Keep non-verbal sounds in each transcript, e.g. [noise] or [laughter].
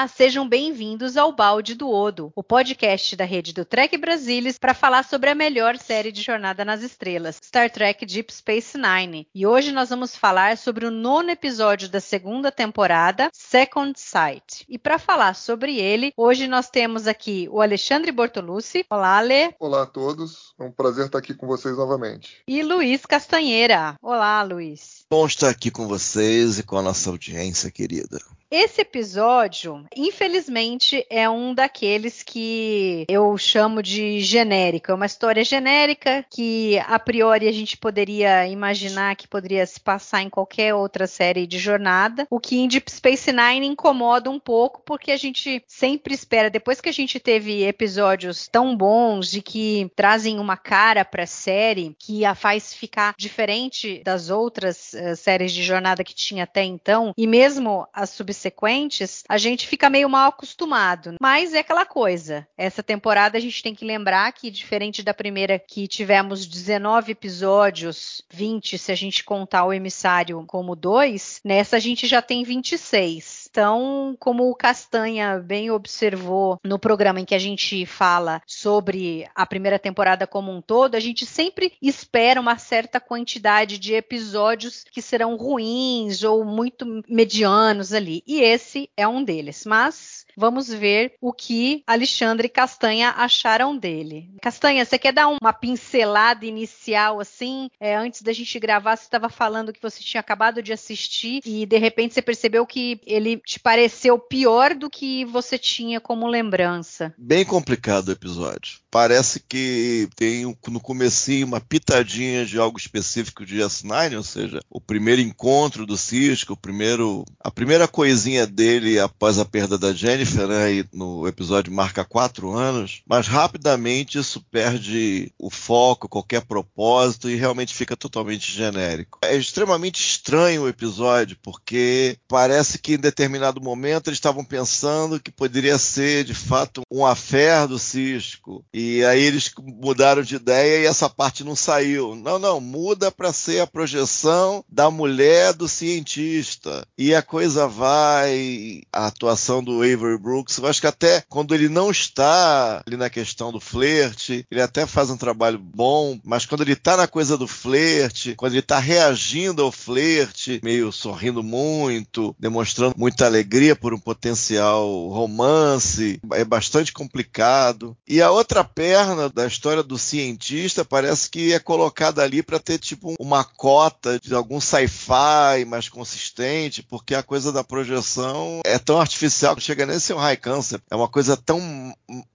Olá, sejam bem-vindos ao Balde do Odo, o podcast da rede do Trek Brasilis para falar sobre a melhor série de Jornada nas Estrelas, Star Trek Deep Space Nine. E hoje nós vamos falar sobre o nono episódio da segunda temporada, Second Sight. E para falar sobre ele, hoje nós temos aqui o Alexandre Bortolucci. Olá, Ale. Olá a todos, é um prazer estar aqui com vocês novamente. E Luiz Castanheira. Olá, Luiz. Bom estar aqui com vocês e com a nossa audiência querida. Esse episódio, infelizmente, é um daqueles que eu chamo de genérico. É uma história genérica que, a priori, a gente poderia imaginar que poderia se passar em qualquer outra série de jornada. O que em Deep Space Nine incomoda um pouco, porque a gente sempre espera, depois que a gente teve episódios tão bons e que trazem uma cara para a série, que a faz ficar diferente das outras uh, séries de jornada que tinha até então, e mesmo as subsequentes subsequentes, a gente fica meio mal acostumado. Mas é aquela coisa. Essa temporada a gente tem que lembrar que, diferente da primeira, que tivemos 19 episódios, 20 se a gente contar o emissário como dois, nessa a gente já tem 26. Então, como o Castanha bem observou no programa em que a gente fala sobre a primeira temporada como um todo, a gente sempre espera uma certa quantidade de episódios que serão ruins ou muito medianos ali. E esse é um deles. Mas Vamos ver o que Alexandre e Castanha acharam dele. Castanha, você quer dar uma pincelada inicial assim? É, antes da gente gravar, você estava falando que você tinha acabado de assistir e de repente você percebeu que ele te pareceu pior do que você tinha como lembrança. Bem complicado o episódio. Parece que tem no comecinho uma pitadinha de algo específico de S9, ou seja, o primeiro encontro do Cisco, o primeiro, a primeira coisinha dele após a perda da Jennifer, né, no episódio marca quatro anos, mas rapidamente isso perde o foco, qualquer propósito e realmente fica totalmente genérico. É extremamente estranho o episódio, porque parece que em determinado momento eles estavam pensando que poderia ser de fato um affair do Cisco, e aí eles mudaram de ideia e essa parte não saiu. Não, não, muda para ser a projeção da mulher do cientista. E a coisa vai, a atuação do Avery Brooks. Eu acho que até quando ele não está ali na questão do flerte, ele até faz um trabalho bom, mas quando ele está na coisa do flerte, quando ele está reagindo ao flerte, meio sorrindo muito, demonstrando muita alegria por um potencial romance, é bastante complicado. E a outra perna da história do cientista parece que é colocada ali para ter tipo uma cota de algum sci-fi mais consistente, porque a coisa da projeção é tão artificial que chega nem ser um high concept. É uma coisa tão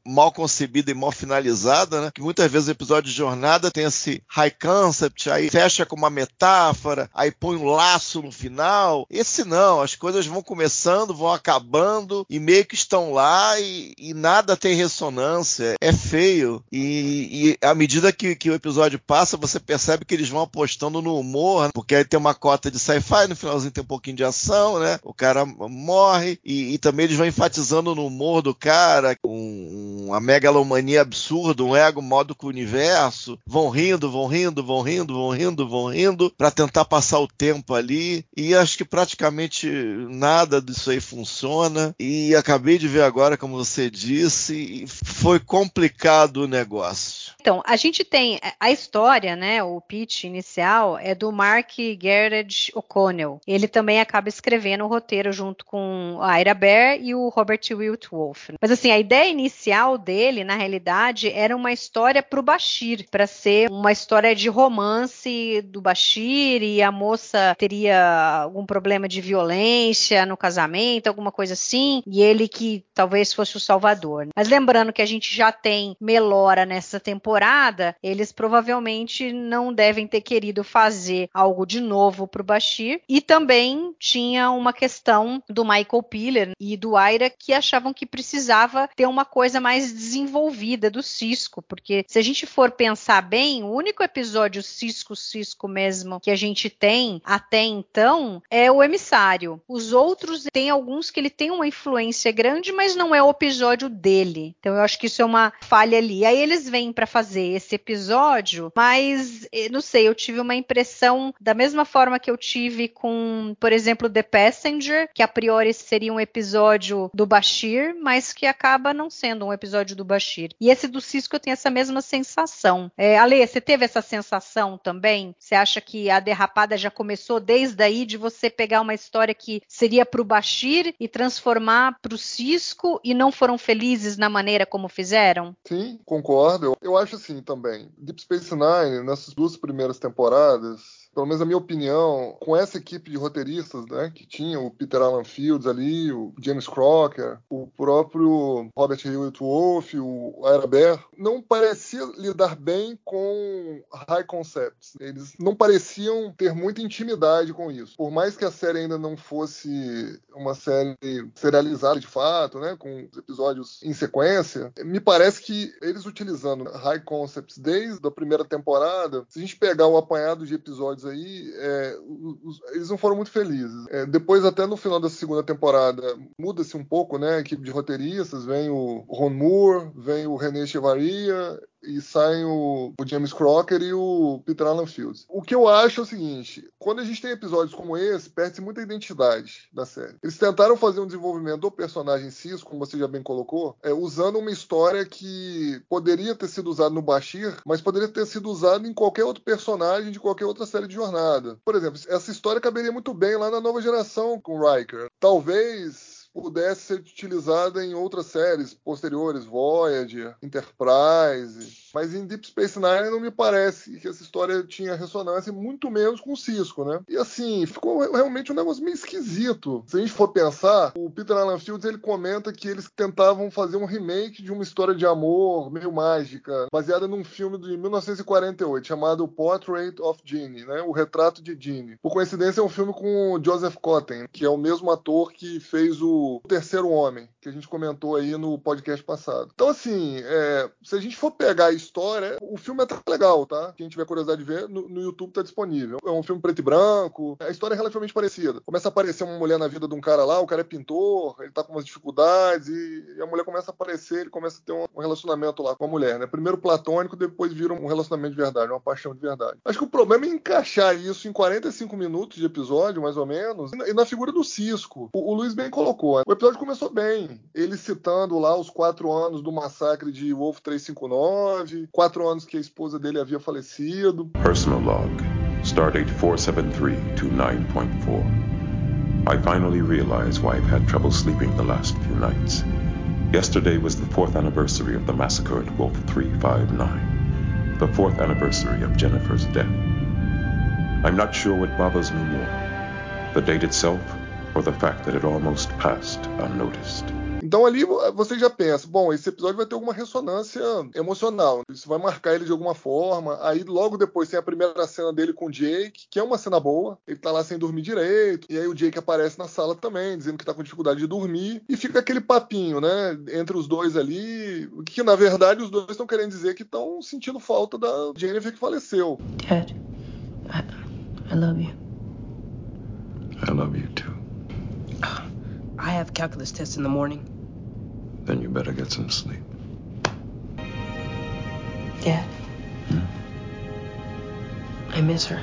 mal concebida e mal finalizada, né? Que muitas vezes o episódio de jornada tem esse high concept, aí fecha com uma metáfora, aí põe um laço no final. Esse não, as coisas vão começando, vão acabando e meio que estão lá e, e nada tem ressonância. É feio. E, e à medida que, que, o episódio passa, você percebe que eles vão apostando no humor, né? porque aí tem uma cota de sci-fi, no finalzinho tem um pouquinho de ação, né? O cara morre e, e também eles vão enfatizando no humor do cara, um, uma megalomania absurda, um ego modo com o universo, vão rindo, vão rindo, vão rindo, vão rindo, vão rindo, para tentar passar o tempo ali. E acho que praticamente nada disso aí funciona. E acabei de ver agora, como você disse, foi complicado o negócio. Então, a gente tem a história, né? O pitch inicial é do Mark Gerard O'Connell. Ele também acaba escrevendo o roteiro junto com a Ira Bear e o Robert Wilt Wolf. Mas assim, a ideia inicial dele, na realidade, era uma história para o Bashir, para ser uma história de romance do Bashir e a moça teria algum problema de violência no casamento, alguma coisa assim, e ele que talvez fosse o salvador. Mas lembrando que a gente já tem Melora nessa temporada, eles provavelmente não devem ter querido fazer algo de novo para o Bashir. E também tinha uma questão do Michael Piller e do Aira que achavam que precisava ter uma coisa mais desenvolvida do Cisco, porque se a gente for pensar bem, o único episódio Cisco-Cisco mesmo que a gente tem até então é o emissário. Os outros tem alguns que ele tem uma influência grande, mas não é o episódio dele. Então eu acho que isso é uma falha ali. Aí eles vêm para fazer esse episódio, mas eh, não sei, eu tive uma impressão da mesma forma que eu tive com, por exemplo, The Passenger, que a priori seria um episódio do Bashir, mas que acaba não sendo um episódio do Bashir. E esse do Cisco eu tenho essa mesma sensação. É, Ale, você teve essa sensação também? Você acha que a derrapada já começou desde aí de você pegar uma história que seria para Bashir e transformar para o Cisco e não foram felizes na maneira como fizeram? Sim, concordo. Eu acho assim também. Deep Space Nine, nessas duas primeiras temporadas, pelo menos a minha opinião, com essa equipe de roteiristas, né, que tinha o Peter Alan Fields ali, o James Crocker, o próprio Robert Hewitt Wolf, o Ira Bear, não parecia lidar bem com high concepts. Eles não pareciam ter muita intimidade com isso. Por mais que a série ainda não fosse uma série serializada de fato, né, com episódios em sequência, me parece que eles utilizando high concepts desde a primeira temporada, se a gente pegar o apanhado de episódios aí, é, os, eles não foram muito felizes. É, depois, até no final da segunda temporada, muda-se um pouco, né? A equipe de roteiristas, vem o Ron Moore, vem o René Chevaria e saem o, o, James Crocker e o Peter Alan Fields. O que eu acho é o seguinte: quando a gente tem episódios como esse, perde-se muita identidade da série. Eles tentaram fazer um desenvolvimento do personagem Cis, como você já bem colocou, é, usando uma história que poderia ter sido usada no Bashir, mas poderia ter sido usada em qualquer outro personagem de qualquer outra série de jornada. Por exemplo, essa história caberia muito bem lá na nova geração com o Riker. Talvez pudesse ser utilizada em outras séries posteriores, Voyager, Enterprise. Mas em Deep Space Nine não me parece que essa história tinha ressonância, muito menos com o Cisco, né? E assim, ficou realmente um negócio meio esquisito. Se a gente for pensar, o Peter Alan Fields ele comenta que eles tentavam fazer um remake de uma história de amor meio mágica, baseada num filme de 1948 chamado Portrait of Jeannie, né? O Retrato de Jeannie. Por coincidência, é um filme com o Joseph Cotten, que é o mesmo ator que fez o Terceiro Homem, que a gente comentou aí no podcast passado. Então, assim, é, se a gente for pegar a história, o filme é até legal, tá? Quem tiver curiosidade de ver, no, no YouTube tá disponível. É um filme preto e branco, a história é relativamente parecida. Começa a aparecer uma mulher na vida de um cara lá, o cara é pintor, ele tá com umas dificuldades, e, e a mulher começa a aparecer, ele começa a ter um, relacionamento lá com a mulher, né? Primeiro platônico, depois vira um relacionamento de verdade, uma paixão de verdade. Acho que o problema é encaixar isso em 45 minutos de episódio, mais ou menos, e na, e na figura do Cisco. O, o Luiz bem colocou, o episódio começou bem. Ele citando lá os quatro anos do massacre de Wolf 359, quatro anos que a esposa dele havia falecido. Personal log, stardate 47329.4. I finally realize why I've had trouble sleeping the last few nights. Yesterday was the fourth anniversary of the massacre at Wolf 359, the fourth anniversary of Jennifer's death. I'm not sure what bothers me more, the date itself or the fact that it almost passed unnoticed. Então ali você já pensa, bom, esse episódio vai ter alguma ressonância emocional, isso vai marcar ele de alguma forma. Aí logo depois tem a primeira cena dele com o Jake, que é uma cena boa, ele tá lá sem dormir direito, e aí o Jake aparece na sala também, dizendo que tá com dificuldade de dormir, e fica aquele papinho, né, entre os dois ali, que na verdade os dois estão querendo dizer que estão sentindo falta da Jennifer que faleceu. Dad, I, I love you. I love you too. I have calculus tests in the morning. Then you better get some sleep. Yeah. Hmm? I miss her.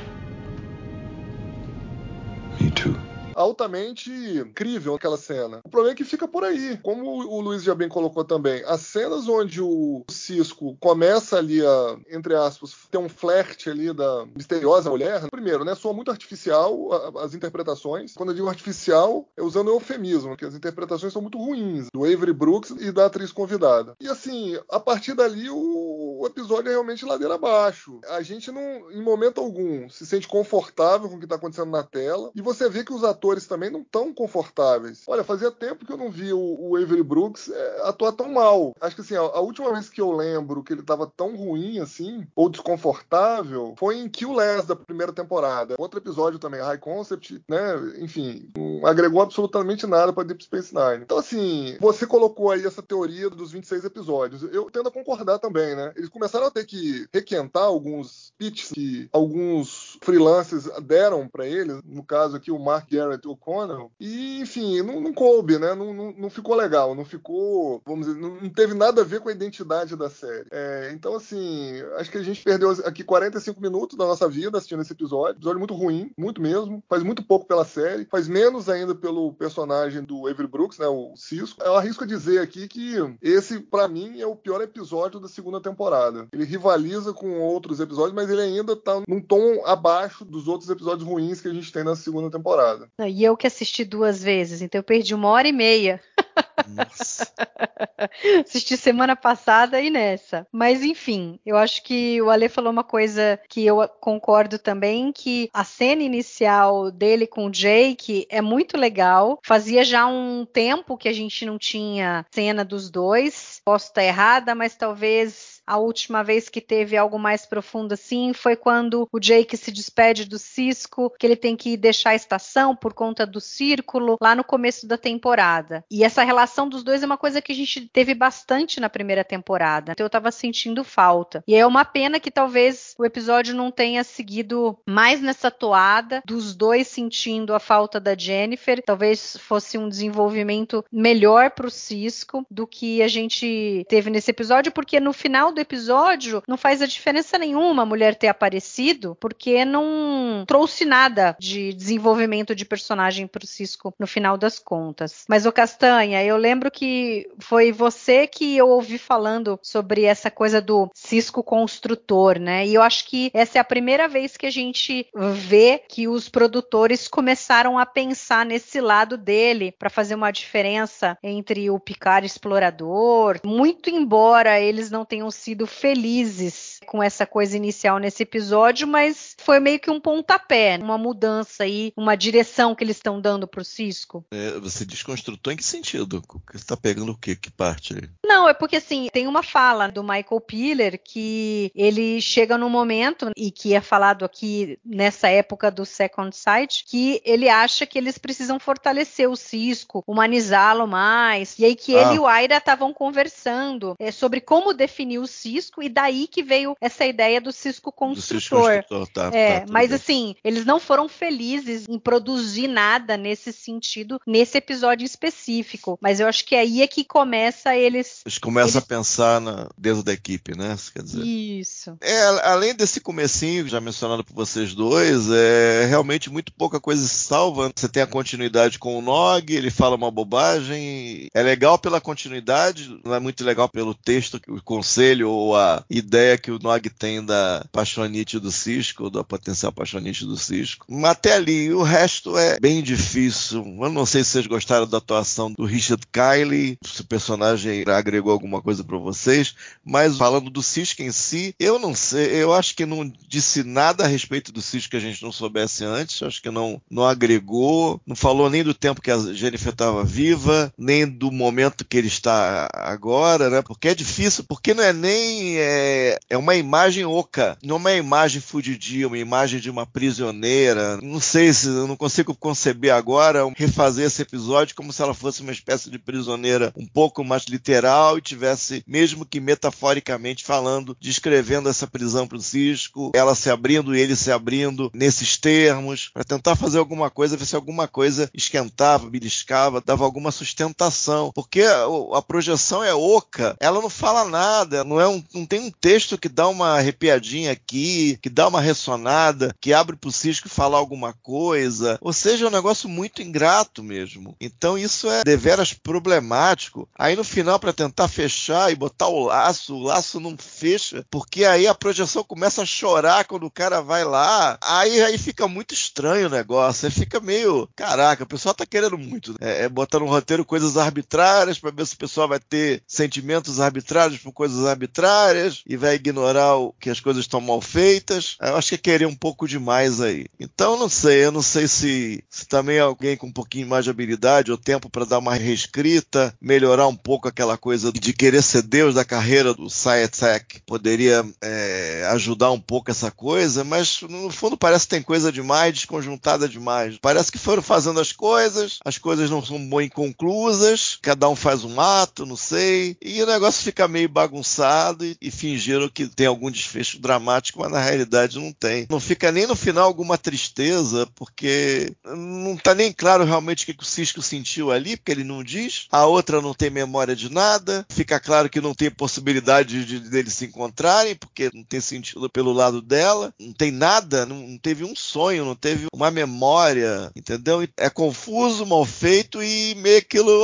Altamente incrível aquela cena. O problema é que fica por aí. Como o Luiz já bem colocou também, as cenas onde o Cisco começa ali a, entre aspas, ter um flerte ali da misteriosa mulher, primeiro, né, soa muito artificial as interpretações. Quando eu digo artificial, é usando eufemismo, porque as interpretações são muito ruins, do Avery Brooks e da atriz convidada. E assim, a partir dali o, o episódio é realmente ladeira abaixo. A gente não, em momento algum, se sente confortável com o que está acontecendo na tela. E você vê que os atores também não estão confortáveis. Olha, fazia tempo que eu não vi o, o Avery Brooks é, atuar tão mal. Acho que assim, a, a última vez que eu lembro que ele estava tão ruim assim, ou desconfortável, foi em Kill Less da primeira temporada. Outro episódio também, High Concept, né? Enfim, não agregou absolutamente nada para Deep Space Nine. Então, assim, você colocou aí essa teoria dos 26 episódios. Eu tendo a concordar também, né? Eles começaram a ter que requentar alguns pitches que alguns freelancers deram para eles, no caso aqui o Mark Garrett O'Connell, e enfim, não, não coube, né? Não, não, não, ficou legal, não ficou, vamos dizer, não, teve nada a ver com a identidade da série. É, então, assim, acho que a gente perdeu aqui 45 minutos da nossa vida assistindo esse episódio. Episódio muito ruim, muito mesmo. Faz muito pouco pela série, faz menos ainda pelo personagem do Avery Brooks, né? O Cisco. Eu arrisco dizer aqui que esse, para mim, é o pior episódio da segunda temporada. Ele rivaliza com outros episódios, mas ele ainda tá num tom abaixo dos outros episódios ruins que a gente tem na segunda temporada. E eu que assisti duas vezes, então eu perdi uma hora e meia. [laughs] Nossa. [laughs] Assisti semana passada e nessa. Mas enfim, eu acho que o Ale falou uma coisa que eu concordo também, que a cena inicial dele com o Jake é muito legal. Fazia já um tempo que a gente não tinha cena dos dois. Posso estar errada, mas talvez a última vez que teve algo mais profundo assim foi quando o Jake se despede do Cisco, que ele tem que deixar a estação por conta do círculo, lá no começo da temporada. E essa relação dos dois é uma coisa que a gente teve bastante na primeira temporada. Então eu tava sentindo falta. E é uma pena que talvez o episódio não tenha seguido mais nessa toada dos dois sentindo a falta da Jennifer. Talvez fosse um desenvolvimento melhor pro Cisco do que a gente teve nesse episódio, porque no final do episódio, não faz a diferença nenhuma a mulher ter aparecido, porque não trouxe nada de desenvolvimento de personagem pro Cisco no final das contas. Mas o Castanha, eu lembro que foi você que eu ouvi falando sobre essa coisa do Cisco construtor, né? E eu acho que essa é a primeira vez que a gente vê que os produtores começaram a pensar nesse lado dele para fazer uma diferença entre o Picard explorador, muito embora eles não tenham sido felizes com essa coisa inicial nesse episódio, mas foi meio que um pontapé, uma mudança aí, uma direção que eles estão dando pro Cisco. É, você desconstrutou em que sentido? Você tá pegando o quê? Que parte? Não, é porque assim, tem uma fala do Michael Piller que ele chega num momento, e que é falado aqui nessa época do Second Sight, que ele acha que eles precisam fortalecer o Cisco, humanizá-lo mais, e aí que ah. ele e o Aira estavam conversando é, sobre como definir o Cisco, e daí que veio essa ideia do Cisco construtor. Do Cisco construtor tá, é, tá, mas bem. assim, eles não foram felizes em produzir nada nesse sentido, nesse episódio específico. Mas eu acho que aí é que começa eles. Eles começam eles... a pensar na, dentro da equipe, né? Quer dizer. Isso. É, além desse comecinho, já mencionado por vocês dois, é realmente muito pouca coisa se salva. Você tem a continuidade com o Nog, ele fala uma bobagem. É legal pela continuidade, não é muito legal pelo texto, o conselho ou a ideia que o Nog tem da paixonite do Cisco, da potencial paixonite do Cisco. Mas até ali, o resto é bem difícil. Eu não sei se vocês gostaram da atuação do Richard Kiley, se o personagem agregou alguma coisa para vocês, mas falando do Cisco em si, eu não sei, eu acho que não disse nada a respeito do Cisco que a gente não soubesse antes, acho que não, não agregou, não falou nem do tempo que a Jennifer estava viva, nem do momento que ele está agora, né? Porque é difícil, porque não é nem é, é uma imagem oca, não é uma imagem fudidia, uma imagem de uma prisioneira. Não sei se eu não consigo conceber agora refazer esse episódio como se ela fosse uma espécie de prisioneira um pouco mais literal e tivesse, mesmo que metaforicamente falando, descrevendo essa prisão para o Cisco, ela se abrindo e ele se abrindo nesses termos, para tentar fazer alguma coisa, ver se alguma coisa esquentava, beliscava, dava alguma sustentação. Porque a, projeção é oca, ela não fala nada, não é um, não tem um texto que dá uma arrepiadinha aqui, que dá uma ressonada, que abre pro Cisco falar alguma coisa. Ou seja, é um negócio muito ingrato mesmo. Então isso é deveras problemático. Aí no final, para tentar fechar e botar o laço, o laço não fecha, porque aí a projeção começa a chorar quando o cara vai lá. Aí, aí fica muito estranho o negócio. Aí fica meio. Caraca, o pessoal tá querendo muito. Né? É, é botar no roteiro coisas arbitrárias para ver se o pessoal vai ter sentimentos arbitrários por coisas arbitrárias e vai ignorar o, que as coisas estão mal feitas. Eu acho que é querer um pouco demais aí. Então não sei, eu não sei se, se também alguém com um pouquinho mais de habilidade ou tempo para dar uma reescrita, melhorar um pouco aquela coisa de querer ser Deus da carreira do Sayatek poderia é, ajudar um pouco essa coisa, mas no fundo parece que tem coisa demais, desconjuntada demais. Parece que foram fazendo as coisas, as coisas não são bem conclusas, cada um faz um ato, não sei, e o negócio fica meio bagunçado e, e fingiram que tem algum desfecho dramático, mas na realidade não tem. Não fica nem no final alguma tristeza, porque não tá nem claro realmente o que o Cisco sentiu ali, porque ele não diz. A outra não tem memória de nada. Fica claro que não tem possibilidade de, deles se encontrarem, porque não tem sentido pelo lado dela. Não tem nada, não, não teve um sonho, não teve uma memória, entendeu? É confuso, mal feito e meio aquilo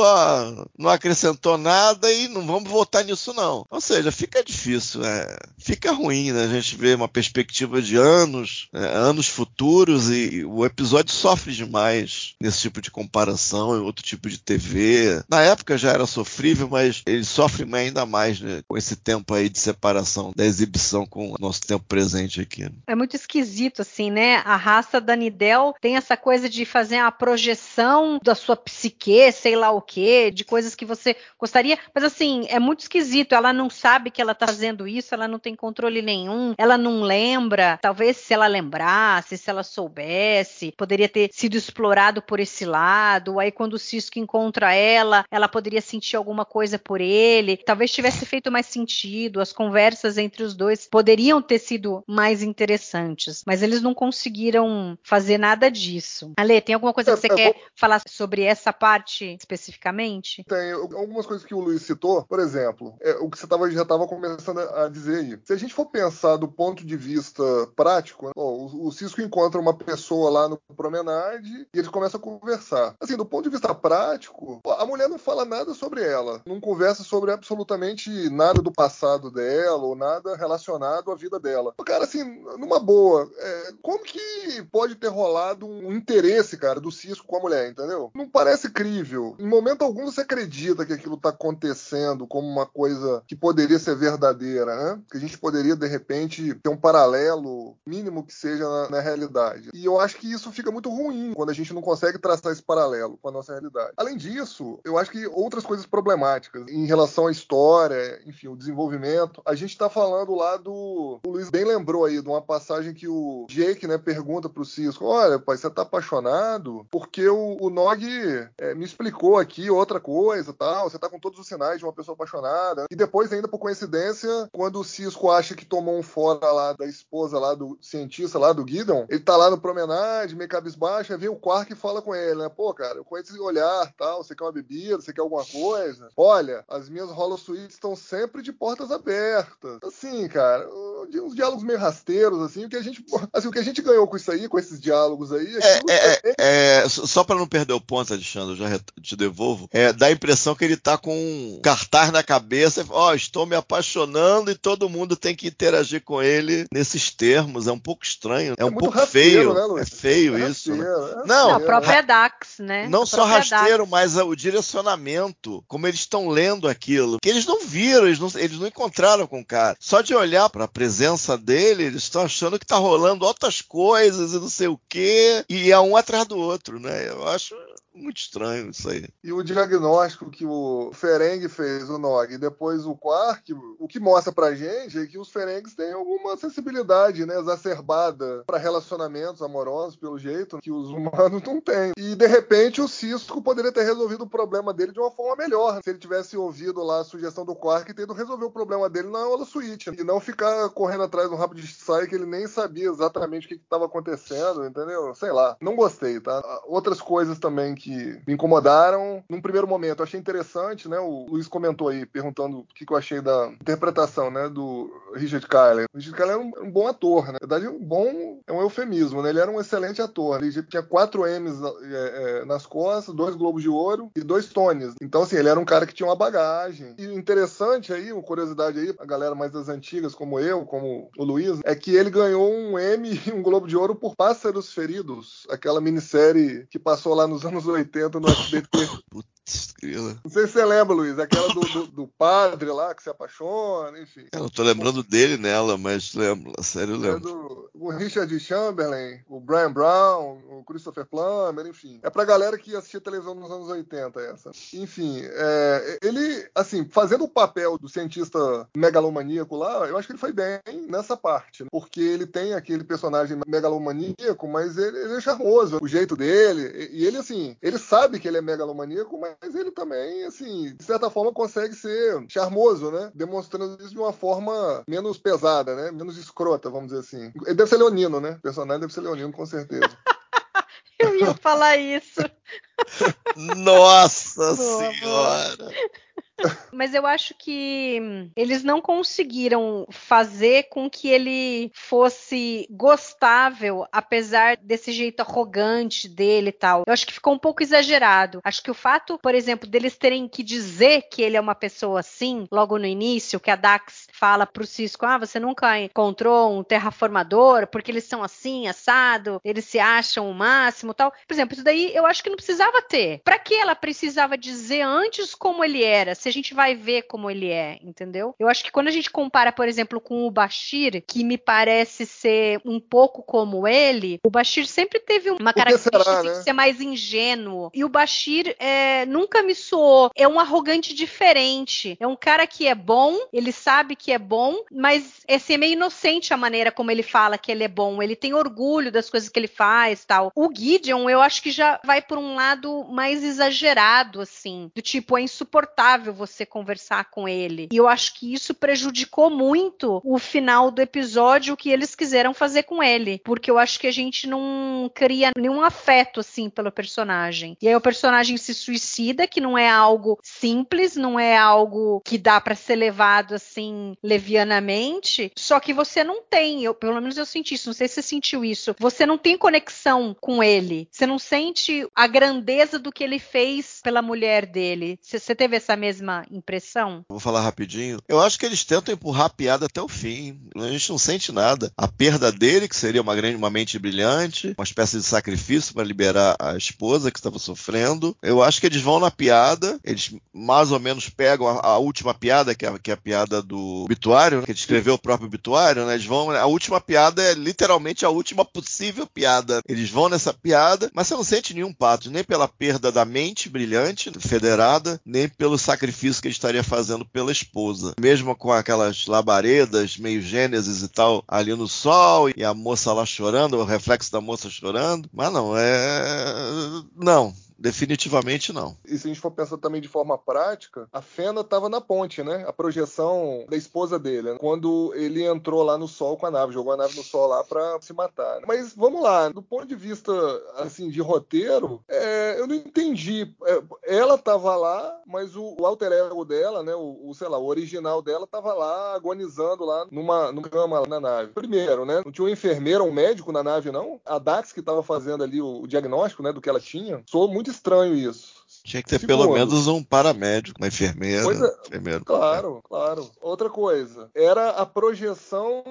não acrescentou nada e não vamos voltar nisso não. Ou seja, fica difícil, é, fica ruim, né? A gente vê uma perspectiva de anos, é, anos futuros e o episódio sofre demais nesse tipo de comparação em outro tipo de TV. Na época já era sofrível, mas ele sofre ainda mais né, com esse tempo aí de separação da exibição com o nosso tempo presente aqui. É muito esquisito, assim, né? A raça da Nidel tem essa coisa de fazer a projeção da sua psique, sei lá o quê, de coisas que você gostaria, mas assim, é muito esquisito. Ela não sabe que ela tá fazendo isso, ela não tem controle nenhum, ela não lembra. Talvez se ela lembrasse, se ela soubesse, poderia ter sido explorado por esse lado. Aí quando o Cisco encontra ela, ela poderia sentir alguma coisa por ele. Talvez tivesse feito mais sentido, as conversas entre os dois poderiam ter sido mais interessantes, mas eles não conseguiram fazer nada disso. Ale, tem alguma coisa que você é, quer vou... falar sobre essa parte especificamente? Tem algumas coisas que o Luiz citou, por exemplo, é, o que você tava, já estava começando a dizer aí. Se a gente for pensar do ponto de vista prático, né, ó, o, o Cisco encontra uma pessoa lá no promenade e eles começam a conversar. Assim, do ponto de vista prático, a mulher não fala nada sobre ela, não conversa sobre absolutamente nada do passado dela ou nada relacionado à vida dela. Cara, assim, numa boa, é, como que pode ter rolado um interesse, cara, do Cisco com a mulher, entendeu? Não parece crível. Em momento algum você acredita que aquilo tá acontecendo como uma coisa que poderia ser verdadeira, né? Que a gente poderia, de repente, ter um paralelo mínimo que seja na, na realidade. E eu acho que isso fica muito ruim quando a gente não consegue traçar esse paralelo com a nossa realidade. Além disso, eu acho que outras coisas problemáticas em relação à história, enfim, o desenvolvimento. A gente tá falando lá do. O Luiz bem lembrou aí de uma passagem que o Jake, né, pergunta pro Cisco: Olha, pai, você tá apaixonado? Porque o, o Nog é, me explicou aqui outra coisa tal. Você tá com todos os sinais de uma pessoa apaixonada. E depois, ainda por coincidência, quando o Cisco acha que tomou um fora lá da esposa lá do cientista lá do Gideon, ele tá lá no promenade, meio cabisbaixo, aí vem o Quark e fala com ele, né? Pô, cara, eu conheço esse olhar tal. Você quer uma bebida? Você quer alguma coisa? Olha, as minhas holosuites estão sempre de portas abertas. Assim, cara, uns diálogos meio rasteiros, assim, o que a gente, assim, o que a gente ganhou com isso aí, com esses diálogos aí. É, é, é, é, só para não perder o ponto, Alexandre, eu já te devolvo. É, dá a impressão que ele tá com um cartaz na cabeça, ó, oh, estou me apaixonando e todo mundo tem que interagir com ele nesses termos. É um pouco estranho, é, é um pouco rasteiro, feio. Né, é feio é isso. Né? É não, a própria Dax, né? Não só rasteiro, Dax. mas o direcionamento, como eles estão lendo aquilo, que eles não viram, eles não, eles não encontraram com o cara. Só de olhar para a presença dele, eles estão achando que tá rolando outras coisas e não sei o quê, e é um atrás do outro, né? Eu acho muito estranho isso aí. E o diagnóstico que o Ferengue fez, o Nog, e depois o Quark, o que mostra pra gente é que os Ferengues têm alguma sensibilidade, né, exacerbada para relacionamentos amorosos, pelo jeito, que os humanos não têm. E de repente o Cisco poderia ter resolvido o problema dele de uma forma melhor, se ele tivesse ouvido lá a sugestão do Quark e tendo resolver o problema dele na Holo Suite, e não ficar correndo atrás de um de saia que ele nem sabia exatamente o que estava acontecendo, entendeu? Sei lá, não gostei, tá? Outras coisas também que que me incomodaram. Num primeiro momento, eu achei interessante, né? O Luiz comentou aí, perguntando o que, que eu achei da interpretação, né? Do Richard Kyler. O Richard Kyler era um, um bom ator, né? Na verdade, um bom é um eufemismo, né? Ele era um excelente ator. Ele tinha quatro M's é, é, nas costas, dois Globos de Ouro e dois Tonys. Então, assim, ele era um cara que tinha uma bagagem. E interessante aí, uma curiosidade aí, a galera mais das antigas, como eu, como o Luiz, é que ele ganhou um M e um Globo de Ouro por Pássaros Feridos, aquela minissérie que passou lá nos anos 80 no SBT. Não sei se você lembra, Luiz, aquela do, do, do, padre lá que se apaixona, enfim. Eu não tô lembrando dele nela, mas lembro, a série eu lembro. É do, o Richard Chamberlain, o Brian Brown, o Christopher Plummer, enfim. É pra galera que assistia televisão nos anos 80 essa. Enfim, é, ele, assim, fazendo o papel do cientista megalomaníaco lá, eu acho que ele foi bem nessa parte, né? porque ele tem aquele personagem megalomaníaco, mas ele, ele é charmoso, o jeito dele, e ele, assim, ele sabe que ele é megalomaníaco, mas mas ele também, assim, de certa forma consegue ser charmoso, né? Demonstrando isso de uma forma menos pesada, né? Menos escrota, vamos dizer assim. Ele deve ser leonino, né? O personagem deve ser leonino, com certeza. [laughs] Eu ia falar isso. [laughs] Nossa boa, senhora! [laughs] Mas eu acho que eles não conseguiram fazer com que ele fosse gostável, apesar desse jeito arrogante dele e tal. Eu acho que ficou um pouco exagerado. Acho que o fato, por exemplo, deles terem que dizer que ele é uma pessoa assim, logo no início, que a Dax fala pro Cisco: ah, você nunca encontrou um terraformador, porque eles são assim, assado, eles se acham o máximo tal. Por exemplo, isso daí eu acho que não precisava ter. Para que ela precisava dizer antes como ele era? Se a gente vai ver como ele é, entendeu? Eu acho que quando a gente compara, por exemplo, com o Bashir, que me parece ser um pouco como ele, o Bashir sempre teve uma característica será, né? de ser mais ingênuo. E o Bashir é, nunca me soou. É um arrogante diferente. É um cara que é bom, ele sabe que é bom, mas esse é meio inocente a maneira como ele fala que ele é bom. Ele tem orgulho das coisas que ele faz tal. O Gideon, eu acho que já vai por um lado mais exagerado, assim. Do tipo, é insuportável você conversar com ele. E eu acho que isso prejudicou muito o final do episódio que eles quiseram fazer com ele, porque eu acho que a gente não cria nenhum afeto assim pelo personagem. E aí o personagem se suicida, que não é algo simples, não é algo que dá para ser levado assim levianamente, só que você não tem, eu pelo menos eu senti isso, não sei se você sentiu isso. Você não tem conexão com ele. Você não sente a grandeza do que ele fez pela mulher dele. Você teve essa mesma mesma impressão? Vou falar rapidinho. Eu acho que eles tentam empurrar a piada até o fim. A gente não sente nada. A perda dele, que seria uma grande, uma mente brilhante, uma espécie de sacrifício para liberar a esposa que estava sofrendo. Eu acho que eles vão na piada, eles mais ou menos pegam a, a última piada, que é, que é, a piada do obituário, né? que ele escreveu o próprio obituário, né? Eles vão. A última piada é literalmente a última possível piada. Eles vão nessa piada, mas você não sente nenhum pato, nem pela perda da mente brilhante, federada, nem pelo sacrifício sacrifício que ele estaria fazendo pela esposa. Mesmo com aquelas labaredas meio gênesis e tal ali no sol e a moça lá chorando, o reflexo da moça chorando. Mas não, é. Não, Definitivamente não. E se a gente for pensar também de forma prática, a Fena estava na ponte, né? A projeção da esposa dele, né? quando ele entrou lá no sol com a nave, jogou a nave no sol lá para se matar. Né? Mas vamos lá, do ponto de vista assim de roteiro, é, eu não entendi. É, ela estava lá, mas o, o, alter ego dela, né? O, o, sei lá, o original dela estava lá agonizando lá numa, numa cama lá na nave. Primeiro, né? Não tinha um enfermeiro, um médico na nave, não. A Dax que estava fazendo ali o, o diagnóstico, né? Do que ela tinha. Sou muito muito estranho isso. Tinha que ter Segundo. pelo menos um paramédico, uma enfermeira. É, enfermeiro. Claro, claro. Outra coisa, era a projeção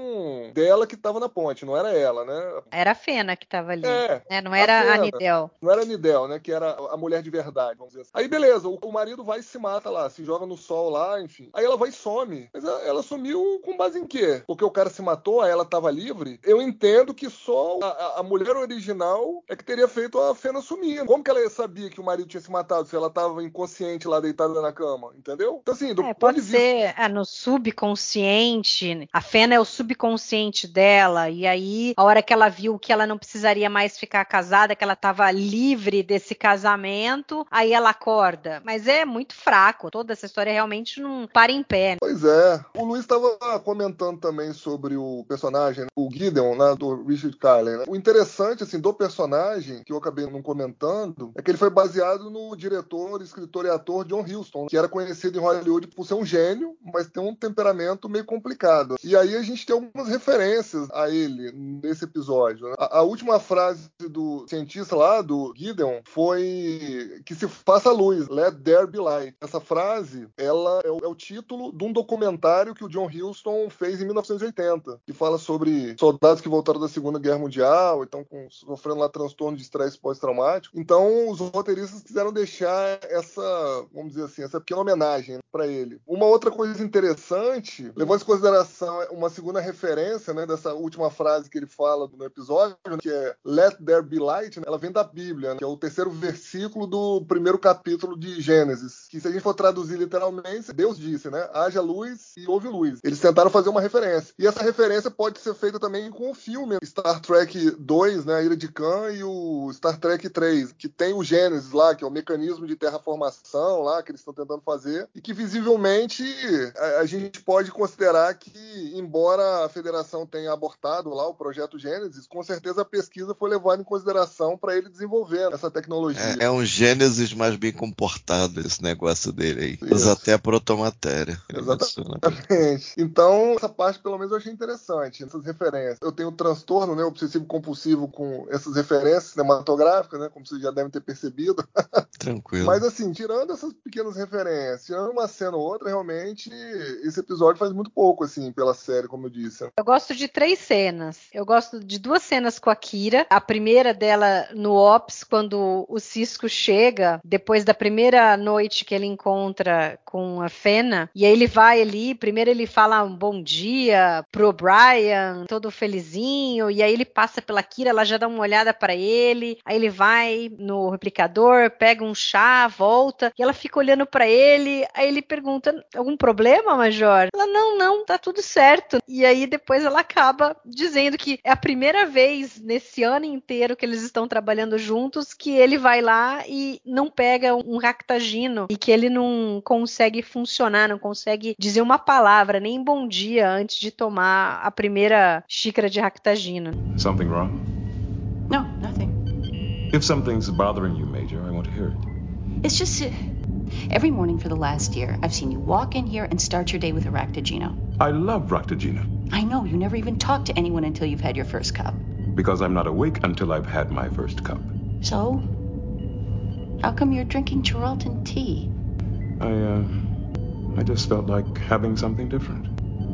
dela que estava na ponte, não era ela, né? Era a Fena que estava ali. É, né? Não era a, a, Nidel. Não era a Nidel, né? Que era a mulher de verdade, vamos dizer assim. Aí beleza, o, o, marido vai e se mata lá, se joga no sol lá, enfim. Aí ela vai e some. Mas ela, ela sumiu com base em quê? Porque o cara se matou, aí ela estava livre. Eu entendo que só a, a mulher original é que teria feito a Fena sumir. Como que ela sabia que o marido tinha se matado? Se ela estava inconsciente lá deitada na cama, entendeu? Então, assim, do É, ponto pode de vista. ser é, no subconsciente. A Fena é o subconsciente dela. E aí, a hora que ela viu que ela não precisaria mais ficar casada, que ela estava livre desse casamento, aí ela acorda. Mas é muito fraco. Toda essa história realmente não para em pé. Pois é. O Luiz estava comentando também sobre o personagem, né, o Gideon, né, do Richard Carlin. Né? O interessante, assim, do personagem, que eu acabei não comentando, é que ele foi baseado no diretor, escritor e ator John Huston, que era conhecido em Hollywood por ser um gênio, mas tem um temperamento meio complicado. E aí a gente tem algumas referências a ele nesse episódio. né? A, a última frase do cientista lá, do Gideon, foi que se faça luz, let there be light. Essa frase, ela é o, é o título de um documentário que o John Huston fez em 1980, que fala sobre soldados que voltaram da Segunda Guerra Mundial, então com, sofrendo lá transtorno de estresse pós-traumático. Então os roteiristas quiseram deixar essa, vamos dizer assim, essa pequena homenagem para ele. Uma outra coisa interessante, levando em consideração uma segunda referência, né, dessa última frase que ele fala no episódio, né, que é Let there be light, né, ela vem da Bíblia, né, que é o terceiro versículo do primeiro capítulo de Gênesis, que se a gente for traduzir literalmente, Deus disse, né, haja luz e houve luz. Eles tentaram fazer uma referência. E essa referência pode ser feita também com o filme Star Trek 2, né, a Ilha de Khan e o Star Trek 3, que tem o Gênesis lá, que é o mecanismo de terraformação lá que eles estão tentando fazer e que visivelmente a, a gente pode considerar que, embora a federação tenha abortado lá o projeto Gênesis, com certeza a pesquisa foi levada em consideração para ele desenvolver essa tecnologia. É, é um Gênesis mais bem comportado esse negócio dele aí. Isso. Usa até a protomatéria. Exatamente. Então, essa parte pelo menos eu achei interessante, essas referências. Eu tenho um transtorno, né, obsessivo compulsivo com essas referências cinematográficas, né, como vocês já devem ter percebido. Tranquilo. Mas assim, tirando essas pequenas referências, tirando uma cena ou outra, realmente esse episódio faz muito pouco assim pela série, como eu disse. Eu gosto de três cenas. Eu gosto de duas cenas com a Kira. A primeira dela no Ops, quando o Cisco chega, depois da primeira noite que ele encontra com a Fena, e aí ele vai ali, primeiro ele fala um bom dia pro Brian, todo felizinho, e aí ele passa pela Kira, ela já dá uma olhada para ele, aí ele vai no replicador, pega um chá, volta, e ela fica olhando para ele, aí ele pergunta: "Algum problema, Major?" Ela: "Não, não, tá tudo certo". E aí depois ela acaba dizendo que é a primeira vez nesse ano inteiro que eles estão trabalhando juntos que ele vai lá e não pega um ractagino e que ele não consegue funcionar, não consegue dizer uma palavra, nem bom dia antes de tomar a primeira xícara de ractagino. Something wrong? No, nothing. If something's bothering you, Major, I want to hear it. It's just uh, every morning for the last year, I've seen you walk in here and start your day with a ractagino. I love Ractagina I know you never even talk to anyone until you've had your first cup. because I'm not awake until I've had my first cup. So, how come you're drinking Geralton tea? I, uh, I just felt like having something different.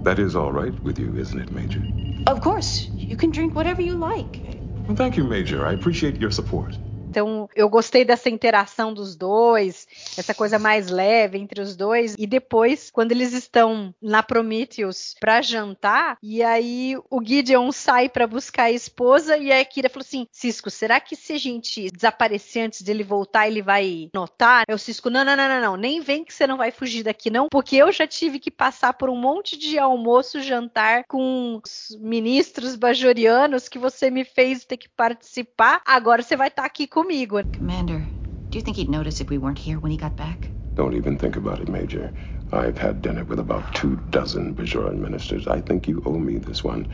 That is all right with you, isn't it, Major? Of course, you can drink whatever you like. Well, thank you, Major. I appreciate your support. Então, eu gostei dessa interação dos dois, essa coisa mais leve entre os dois. E depois, quando eles estão na Prometheus para jantar, e aí o Gideon sai para buscar a esposa e a Kira falou assim: "Cisco, será que se a gente desaparecer antes dele voltar, ele vai notar?" O Cisco: "Não, não, não, não, não, nem vem que você não vai fugir daqui não, porque eu já tive que passar por um monte de almoço, jantar com os ministros bajorianos que você me fez ter que participar. Agora você vai estar aqui comigo." Commander, do you think he'd notice if we weren't here when he got back? Don't even think about it, Major. I've had dinner with about two dozen Bajoran ministers. I think you owe me this one.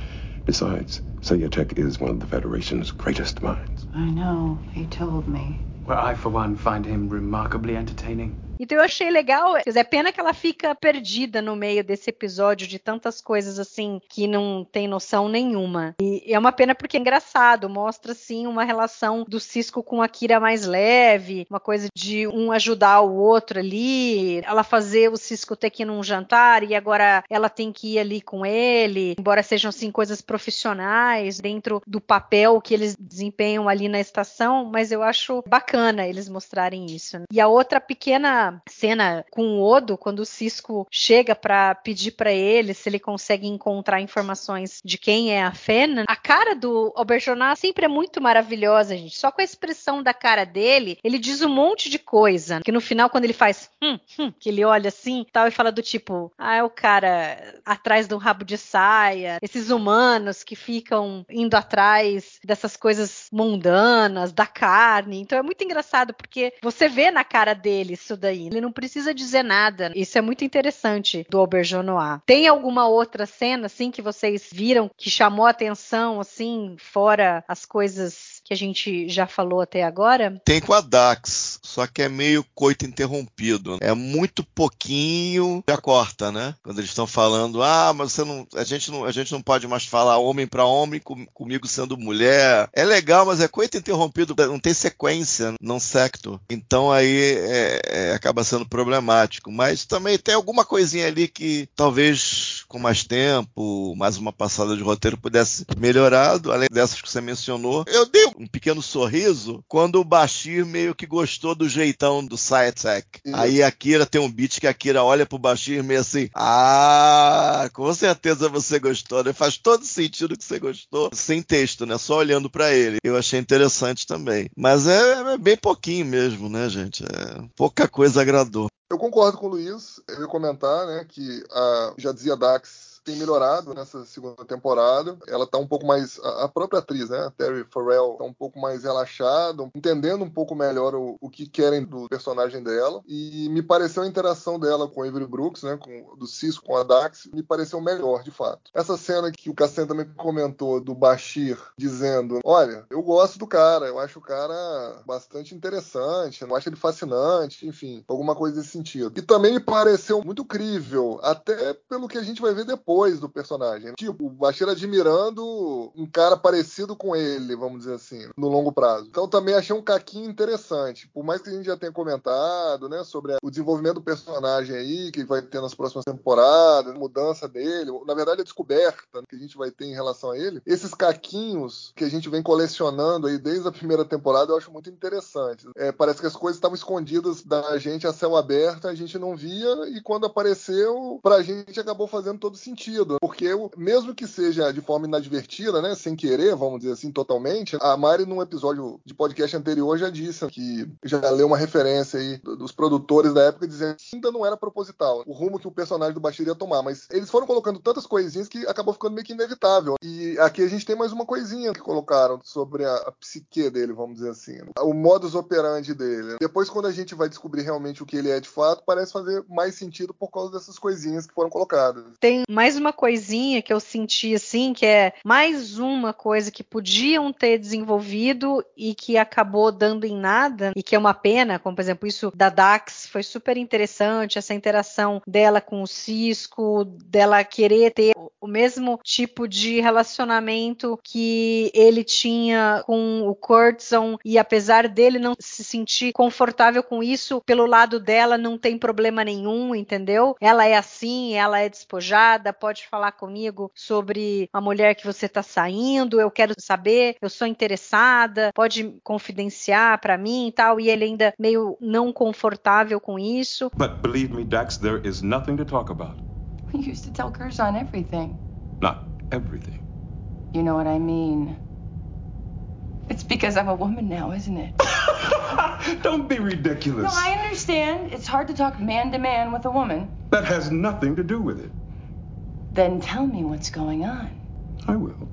Besides, Sayatek is one of the Federation's greatest minds. I know, he told me. Well, I, for one, find him remarkably entertaining. Então eu achei legal, é pena que ela fica perdida no meio desse episódio de tantas coisas assim que não tem noção nenhuma. E é uma pena porque é engraçado, mostra assim uma relação do Cisco com a Kira mais leve, uma coisa de um ajudar o outro ali, ela fazer o Cisco ter que ir num jantar e agora ela tem que ir ali com ele, embora sejam assim coisas profissionais dentro do papel que eles desempenham ali na estação, mas eu acho bacana eles mostrarem isso. né? E a outra pequena cena com o Odo, quando o Cisco chega para pedir para ele se ele consegue encontrar informações de quem é a Fena, a cara do Auberjonois sempre é muito maravilhosa, gente. Só com a expressão da cara dele, ele diz um monte de coisa. Que no final, quando ele faz hum, hum, que ele olha assim tal e fala do tipo, ah, é o cara atrás de um rabo de saia, esses humanos que ficam indo atrás dessas coisas mundanas, da carne. Então é muito engraçado, porque você vê na cara dele isso daí. Ele não precisa dizer nada. Isso é muito interessante do Auberjonois. Tem alguma outra cena, assim, que vocês viram que chamou atenção, assim, fora as coisas que a gente já falou até agora? Tem com a Dax, só que é meio coito interrompido. É muito pouquinho, já corta, né? Quando eles estão falando, ah, mas você não, a gente não, a gente não pode mais falar homem para homem com, comigo sendo mulher. É legal, mas é coito interrompido, não tem sequência, não secto. Então aí é, é, acaba sendo problemático. Mas também tem alguma coisinha ali que talvez com mais tempo, mais uma passada de roteiro pudesse melhorado, além dessas que você mencionou. Eu dei um pequeno sorriso quando o Bashir meio que gostou do jeitão do Sciatek. Aí a Kira tem um beat que a Kira olha pro Bashir meio assim: Ah, com certeza você gostou, né? Faz todo sentido que você gostou, sem texto, né? Só olhando para ele. Eu achei interessante também. Mas é, é, bem pouquinho mesmo, né, gente? É, pouca coisa agradou. Eu concordo com o Luiz. Eu ia comentar, né, que a, já dizia Dax tem melhorado nessa segunda temporada. Ela tá um pouco mais. A própria atriz, né? A Terry Farrell, tá um pouco mais relaxada, entendendo um pouco melhor o, o que querem do personagem dela. E me pareceu a interação dela com Avery Brooks, né? Com, do Cisco com a Dax, me pareceu melhor, de fato. Essa cena que o Cassian também comentou do Bashir dizendo: Olha, eu gosto do cara, eu acho o cara bastante interessante, eu acho ele fascinante, enfim, alguma coisa desse sentido. E também me pareceu muito crível, até pelo que a gente vai ver depois depois do personagem. Tipo, o Bashir admirando um cara parecido com ele, vamos dizer assim, no longo prazo. Então também achei um caquinho interessante. Por mais que a gente já tenha comentado, né, sobre o desenvolvimento do personagem aí, que vai ter nas próximas temporadas, mudança dele, na verdade a descoberta que a gente vai ter em relação a ele, esses caquinhos que a gente vem colecionando aí desde a primeira temporada, eu acho muito interessante. É, parece que as coisas estavam escondidas da gente a céu aberto, a gente não via, e quando apareceu, pra gente acabou fazendo todo sentido sentido, porque mesmo que seja de forma inadvertida, né, sem querer, vamos dizer assim, totalmente, a Mari num episódio de podcast anterior já disse que já leu uma referência aí dos produtores da época dizendo que ainda não era proposital o rumo que o personagem do Bashir ia tomar, mas eles foram colocando tantas coisinhas que acabou ficando meio que inevitável. E aqui a gente tem mais uma coisinha que colocaram sobre a, a psique dele, vamos dizer assim, o modus operandi dele. Depois quando a gente vai descobrir realmente o que ele é de fato, parece fazer mais sentido por causa dessas coisinhas que foram colocadas. Tem mais uma coisinha que eu senti assim, que é mais uma coisa que podiam ter desenvolvido e que acabou dando em nada, e que é uma pena, como por exemplo isso da Dax foi super interessante, essa interação dela com o Cisco, dela querer ter o mesmo tipo de relacionamento que ele tinha com o Kurtzon, e apesar dele não se sentir confortável com isso, pelo lado dela não tem problema nenhum, entendeu? Ela é assim, ela é despojada, pode falar comigo sobre a mulher que você está saindo, eu quero saber, eu sou interessada, pode confidenciar para mim e tal, e ele ainda meio não confortável com isso. But believe me, Dax, there is nothing to talk about. [laughs] We used to tell Curzon everything. Not everything. You know what I mean. It's because I'm a woman now, isn't it? [laughs] Don't be ridiculous. No, I understand. It's hard to talk man to man with a woman. That has nothing to do with it. Then tell me what's going on. I will.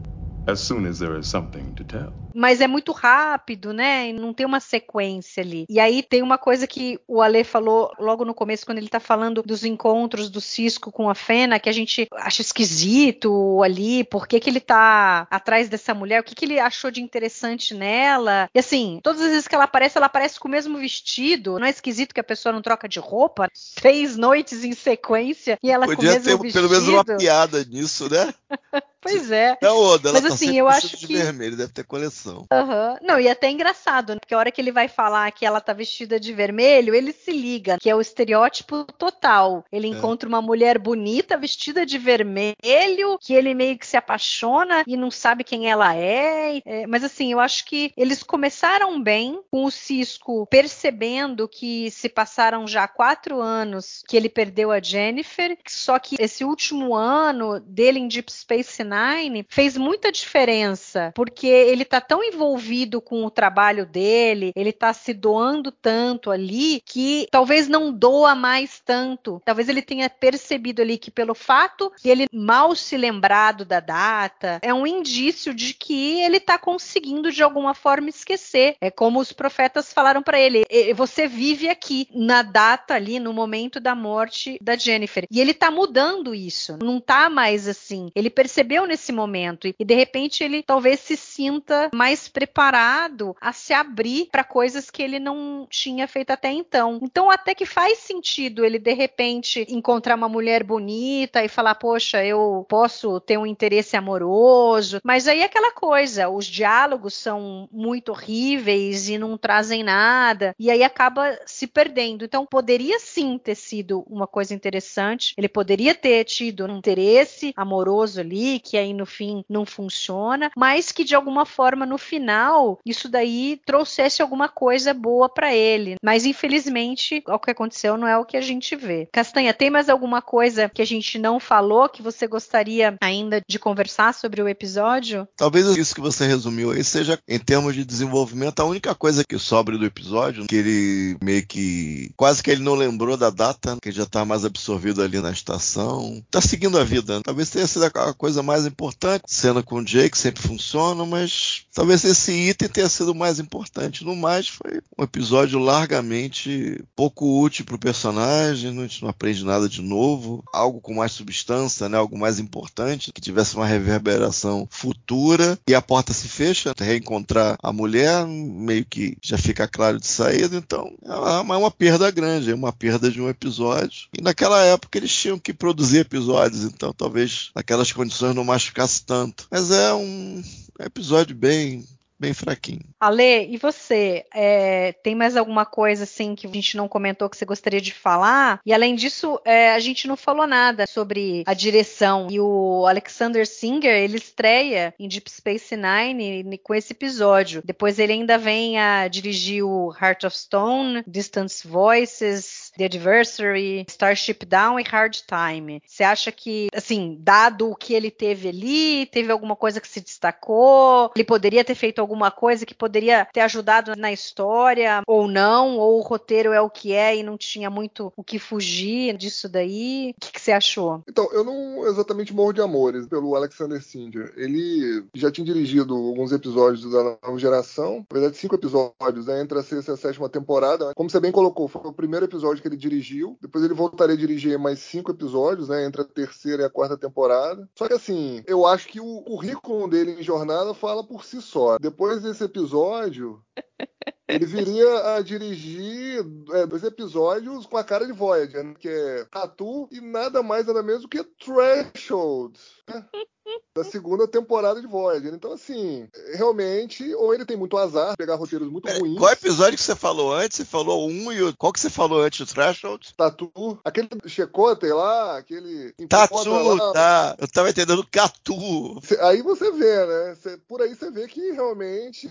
As soon as there is something to tell. Mas é muito rápido, né? E não tem uma sequência ali. E aí tem uma coisa que o Ale falou logo no começo, quando ele tá falando dos encontros do Cisco com a Fena, que a gente acha esquisito ali, por que, que ele tá atrás dessa mulher, o que, que ele achou de interessante nela. E assim, todas as vezes que ela aparece, ela aparece com o mesmo vestido. Não é esquisito que a pessoa não troca de roupa? [laughs] Três noites em sequência e ela Podia com o mesmo ter vestido. pelo menos uma piada nisso, né? [laughs] Pois é. É Oda, ela Mas tá assim, eu acho de que- vermelho, deve ter coleção. Aham. Não, e até engraçado, né? Porque a hora que ele vai falar que ela tá vestida de vermelho, ele se liga, que é o estereótipo total. Ele É. encontra uma mulher bonita vestida de vermelho, que ele meio que se apaixona e não sabe quem ela é. É, mas assim, eu acho que eles começaram bem com o Cisco percebendo que se passaram já quatro anos que ele perdeu a Jennifer, só que esse último ano dele em Deep Space Nine fez muita diferença, porque ele tá tão envolvido com o trabalho dele, ele tá se doando tanto ali que talvez não doa mais tanto. Talvez ele tenha percebido ali que pelo fato de ele mal se lembrado da data, é um indício de que ele tá conseguindo de alguma forma esquecer. É como os profetas falaram para ele: "E- você vive aqui na data ali no momento da morte da Jennifer. E ele tá mudando isso. Não tá mais assim. Ele percebeu nesse momento e de repente ele talvez se sinta mais preparado a se abrir para coisas que ele não tinha feito até então. Então até que faz sentido ele de repente encontrar uma mulher bonita e falar: "Poxa, eu posso ter um interesse amoroso". Mas aí é aquela coisa, os diálogos são muito horríveis e não trazem nada e aí acaba se perdendo. Então poderia sim ter sido uma coisa interessante. Ele poderia ter tido um interesse amoroso ali, que aí no fim não funciona, mas que de alguma forma no final isso daí trouxesse alguma coisa boa para ele. Mas infelizmente o que aconteceu não é o que a gente vê. Castanha, tem mais alguma coisa que a gente não falou que você gostaria ainda de conversar sobre o episódio? Talvez isso que você resumiu aí seja, em termos de desenvolvimento, a única coisa que sobra do episódio, que ele meio que. quase que ele não lembrou da data, que ele já tá mais absorvido ali na estação. Tá seguindo a vida. Talvez tenha sido a coisa mais importante. Cena com o Jake sempre funciona, mas talvez esse item tenha sido o mais importante. No mais, foi um episódio largamente pouco útil pro personagem, não- a gente não aprende nada de novo. Algo com mais substância, né? Algo mais importante, que tivesse uma reverberação futura. E a porta se fecha, reencontrar a mulher, meio que já fica claro de saída. Então, é uma, é uma perda grande, é uma perda de um episódio. E naquela época eles tinham que produzir episódios, então talvez naquelas condições não machucasse tanto. Mas é um episódio bem, bem fraquinho. Ale, e você? É, tem mais alguma coisa assim que a gente não comentou que você gostaria de falar? E além disso, é, a gente não falou nada sobre a direção. E o Alexander Singer, ele estreia em Deep Space Nine com esse episódio. Depois ele ainda vem a dirigir o Heart of Stone, Distance Voices, The Adversary, Starship Down e Hard Time. Você acha que, assim, dado o que ele teve ali, teve alguma coisa que se destacou? Ele poderia ter feito alguma coisa que poderia ter ajudado na história ou não? Ou o roteiro é o que é e não tinha muito o que fugir disso daí? O que, que você achou? Então, eu não exatamente morro de amores pelo Alexander Singer. Ele já tinha dirigido alguns episódios da nova geração, na verdade, cinco episódios, né, entre a sexta e a sétima temporada. Como você bem colocou, foi o primeiro episódio que ele dirigiu. Depois ele voltaria a dirigir mais cinco episódios, né, entre a terceira e a quarta temporada. Só que assim, eu acho que o currículo dele em jornada fala por si só. Depois desse episódio. [laughs] Ele viria a dirigir é, dois episódios com a cara de Voyager, né? que é Tatu e nada mais nada menos do que Threshold. né? [laughs] Da segunda temporada de Voyager. Então, assim, realmente, ou ele tem muito azar, pegar roteiros muito Pera, ruins. qual episódio que você falou antes? Você falou um e o. Qual que você falou antes do Threshold? Tatu, aquele Checote lá, aquele. Tatu, tá. Eu tava entendendo Catu. Aí você vê, né? Cê- por aí você vê que realmente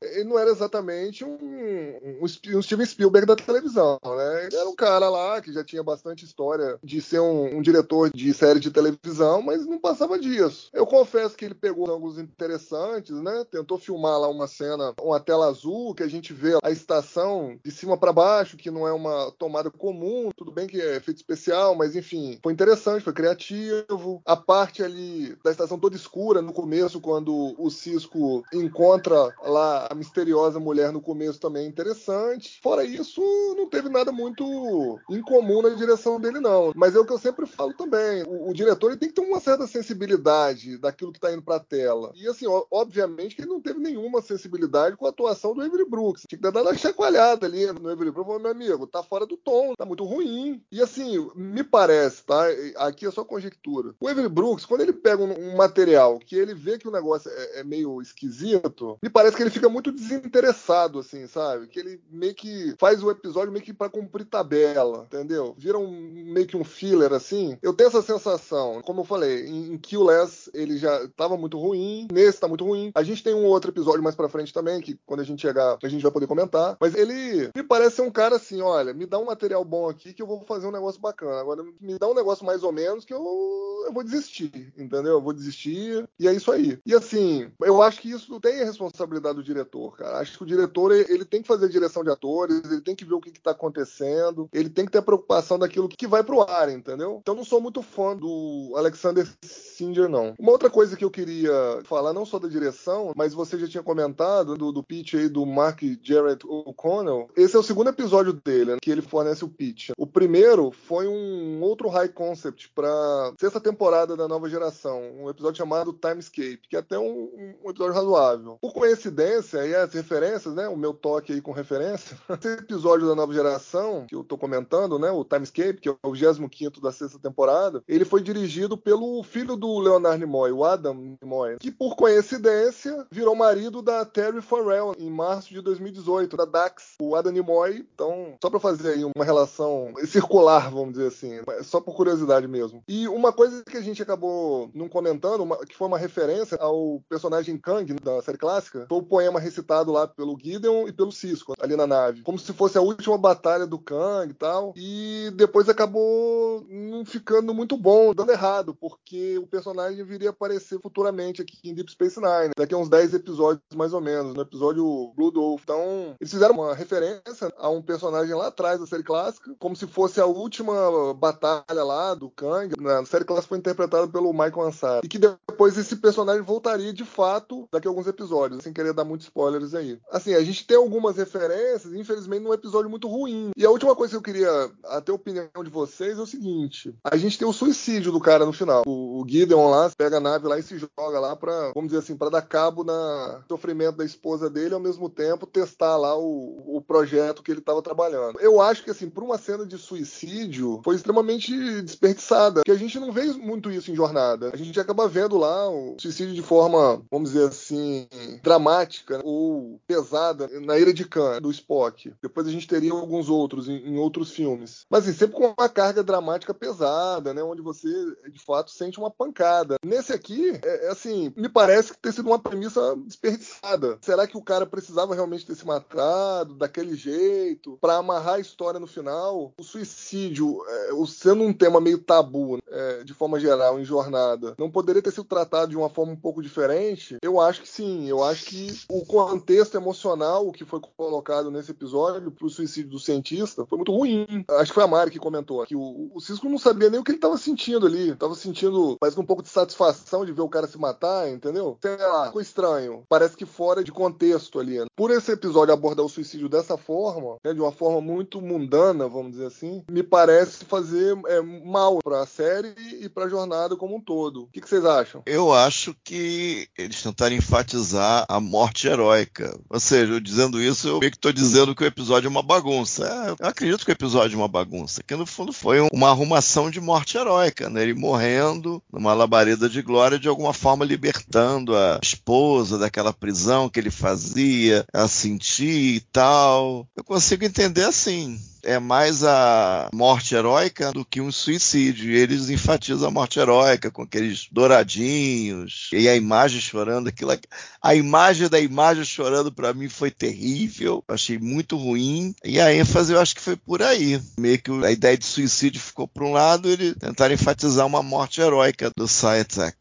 ele não era exatamente um, um um Steven Spielberg da televisão, né? Ele era um cara lá que já tinha bastante história de ser um, um diretor de série de televisão, mas não passava disso. Eu confesso que ele pegou ângulos interessantes, né? Tentou filmar lá uma cena, uma tela azul, que a gente vê a estação de cima para baixo, que não é uma tomada comum. Tudo bem que é efeito especial, mas enfim, foi interessante, foi criativo. A parte ali da estação toda escura no começo, quando o Cisco encontra lá a misteriosa mulher no começo também é interessante. Fora isso, não teve nada muito incomum na direção dele, não. Mas é o que eu sempre falo também. O, o diretor ele tem que ter uma certa sensibilidade daquilo que tá indo pra tela. E assim, ó, obviamente que ele não teve nenhuma sensibilidade com a atuação do Avery Brooks. Tinha que dar uma chacoalhada ali no Avery Brooks, meu amigo, tá fora do tom, tá muito ruim. E assim, me parece, tá? Aqui é só conjectura. O Avery Brooks, quando ele pega um, um material que ele vê que o negócio é, é, meio esquisito, me parece que ele fica muito desinteressado, assim, sabe? Que ele meio que faz o episódio meio que pra cumprir tabela, entendeu? Vira um, meio que um filler, assim. Eu tenho essa sensação. Como eu falei, em, em Kill Less ele já tava muito ruim, nesse tá muito ruim. A gente tem um outro episódio mais pra frente também, que quando a gente chegar, a gente vai poder comentar. Mas ele me parece ser um cara assim, olha, me dá um material bom aqui que eu vou fazer um negócio bacana. Agora me dá um negócio mais ou menos que eu, eu vou desistir, entendeu? Eu vou desistir e é isso aí. E assim, eu acho que isso tem a responsabilidade do diretor, cara. Acho que o diretor, ele tem que fazer direção de atores, ele tem que ver o que, que tá acontecendo, ele tem que ter a preocupação daquilo que vai pro ar, entendeu? Então não sou muito fã do Alexander Singer, não. Uma outra coisa que eu queria falar, não só da direção, mas você já tinha comentado do, do pitch aí do Mark Jarrett O'Connell. Esse é o segundo episódio dele, né, que ele fornece o pitch. O primeiro foi um outro high concept para sexta temporada da nova geração, um episódio chamado Timescape, que é até um, um episódio razoável. Por coincidência, e as referências, né, o meu toque aí com referência, [laughs] esse episódio da nova geração, que eu tô comentando, né, o Timescape, que é o 25 da sexta temporada, ele foi dirigido pelo filho do Leonard Nimoy, o Adam Nimoy, que por coincidência virou marido da Terry Farrell em março de 2018, da Dax. O Adam Nimoy, então, só para fazer aí uma relação circular, vamos dizer assim, só por curiosidade mesmo. E uma coisa que a gente acabou não comentando, uma, que foi uma referência ao personagem Kang da série clássica, foi o poema recitado lá pelo Gideon e pelo Cisco, ali na nave. Como se fosse a última batalha do Kang e tal. E depois acabou não ficando muito bom, dando errado, porque o personagem viria a aparecer futuramente aqui em Deep Space Nine, daqui a uns 10 episódios mais ou menos, no episódio Blue Wolf. Então, eles fizeram uma referência a um personagem lá atrás da série clássica, como se fosse a última batalha lá do Kang. Na série clássica foi interpretada pelo Michael Ansari. E que depois esse personagem voltaria de fato daqui a alguns episódios, sem querer dar muitos spoilers aí. Assim, a gente tem algumas referências, infelizmente num episódio muito ruim. E a última coisa que eu queria até a opinião de vocês é o seguinte: a gente tem o suicídio do cara no final. O, o Gideon lá pega a nave lá e se joga lá pra, vamos dizer assim, para dar cabo na sofrimento da esposa dele ao mesmo tempo testar lá o, o projeto que ele estava trabalhando. Eu acho que assim, por uma cena de suicídio, foi extremamente desperdiçada, porque a gente não vê muito isso em jornada. A gente acaba vendo lá o suicídio de forma, vamos dizer assim, dramática ou pesada na Ira de Khan, do Spock. Depois a gente teria alguns outros em, em outros filmes. Mas assim, sempre com uma carga dramática pesada, né? Onde você, de fato, sente uma pancada. Nesse aqui, é, é assim, me parece que ter sido uma premissa desperdiçada. Será que o cara precisava realmente ter se matado daquele jeito para amarrar a história no final? O suicídio, é, sendo um tema meio tabu, é, de forma geral, em jornada, não poderia ter sido tratado de uma forma um pouco diferente? Eu acho que sim. Eu acho que o contexto emocional que foi colocado nesse episódio pro suicídio do cientista foi muito ruim. Acho que foi a Mari que comentou que o, o Cisco não sabia nem o que ele estava sentindo ali. Tava sentindo, parece que um pouco de satisfação de ver o cara se matar, entendeu? Sei lá, ficou estranho. Parece que fora de contexto ali. Né? Por esse episódio abordar o suicídio dessa forma, né, de uma forma muito mundana, vamos dizer assim, me parece fazer é, mal pra série e pra jornada como um todo. O que, que vocês acham? Eu acho que eles tentaram enfatizar a morte heróica. Ou seja, eu dizendo isso, eu meio que tô dizendo que o episódio é uma bagunça. É, eu acredito que o episódio é uma bagunça, que no fundo foi uma arrumação de morte heróica, né? Ele morrendo numa labareda de glória, de alguma forma libertando a esposa daquela prisão que ele fazia, a sentir e tal. Eu consigo entender assim é mais a morte heróica do que um suicídio. E eles enfatizam a morte heróica com aqueles douradinhos e a imagem chorando. Aquilo, a imagem da imagem chorando para mim foi terrível. Achei muito ruim. E a ênfase eu acho que foi por aí. Meio que a ideia de suicídio ficou por um lado, eles tentaram enfatizar uma morte heróica do Sciatek.